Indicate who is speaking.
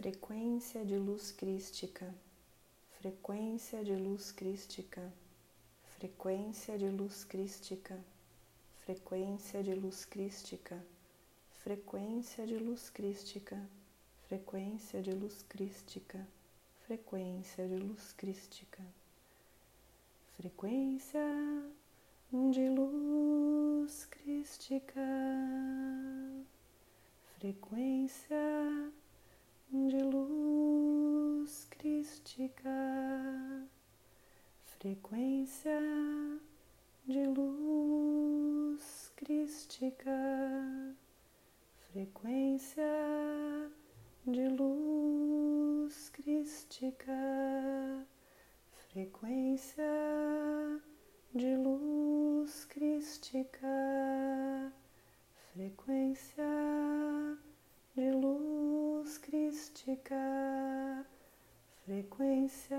Speaker 1: frequência de luz crística, frequência de luz crística, frequência de luz crística, frequência de luz crística, frequência de luz crística, frequência de luz crística, frequência de luz crística, frequência de luz crística, frequência crística, frequência de luz crística, frequência de luz crística, frequência de luz crística, frequência de luz crística, frequência